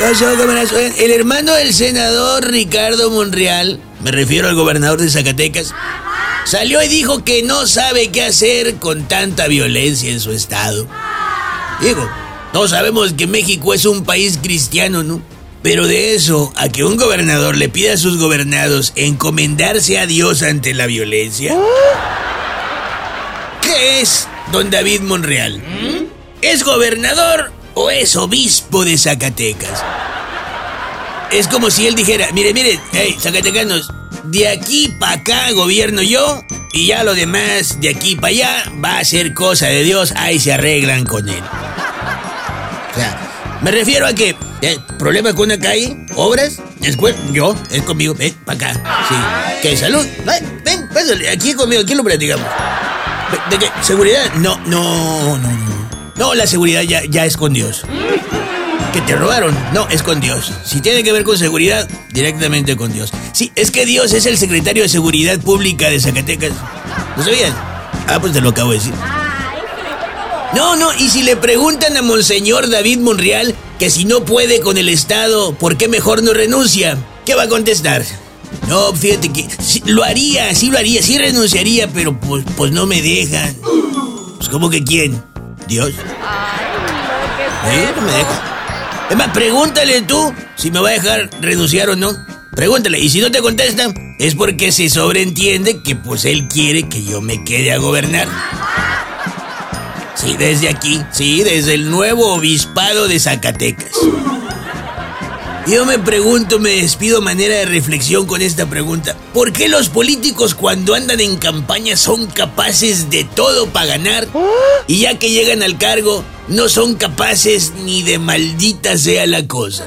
El hermano del senador Ricardo Monreal, me refiero al gobernador de Zacatecas, salió y dijo que no sabe qué hacer con tanta violencia en su estado. Digo, todos sabemos que México es un país cristiano, ¿no? Pero de eso a que un gobernador le pida a sus gobernados encomendarse a Dios ante la violencia. ¿Qué es don David Monreal? ¿Es gobernador o es obispo de Zacatecas? Es como si él dijera, mire, mire, hey, Zacatecanos, de aquí para acá gobierno yo y ya lo demás de aquí para allá va a ser cosa de Dios, ahí se arreglan con él. O sea, me refiero a que, eh, problema con una calle, obras, después yo, es conmigo, ven, para acá, sí. ¿Qué, salud? Ven, ven, pásale, aquí conmigo, aquí lo platicamos. ¿De, de qué? ¿Seguridad? No, no, no, no. No, la seguridad ya, es con Dios. ¿Que te robaron? No, es con Dios. Si tiene que ver con seguridad, directamente con Dios. Sí, es que Dios es el secretario de Seguridad Pública de Zacatecas. ¿Lo sabías? Ah, pues te lo acabo de decir. No, no, y si le preguntan a Monseñor David Monreal que si no puede con el Estado, ¿por qué mejor no renuncia? ¿Qué va a contestar? No, fíjate que sí, lo haría, sí lo haría, sí renunciaría, pero pues, pues no me dejan. Pues ¿cómo que quién? ¿Dios? ¿Eh? No me deja. Es más, pregúntale tú si me va a dejar renunciar o no. Pregúntale, y si no te contesta, es porque se sobreentiende que pues él quiere que yo me quede a gobernar. Sí, desde aquí, sí, desde el nuevo obispado de Zacatecas. Yo me pregunto, me despido manera de reflexión con esta pregunta. ¿Por qué los políticos cuando andan en campaña son capaces de todo para ganar? Y ya que llegan al cargo, no son capaces ni de maldita sea la cosa.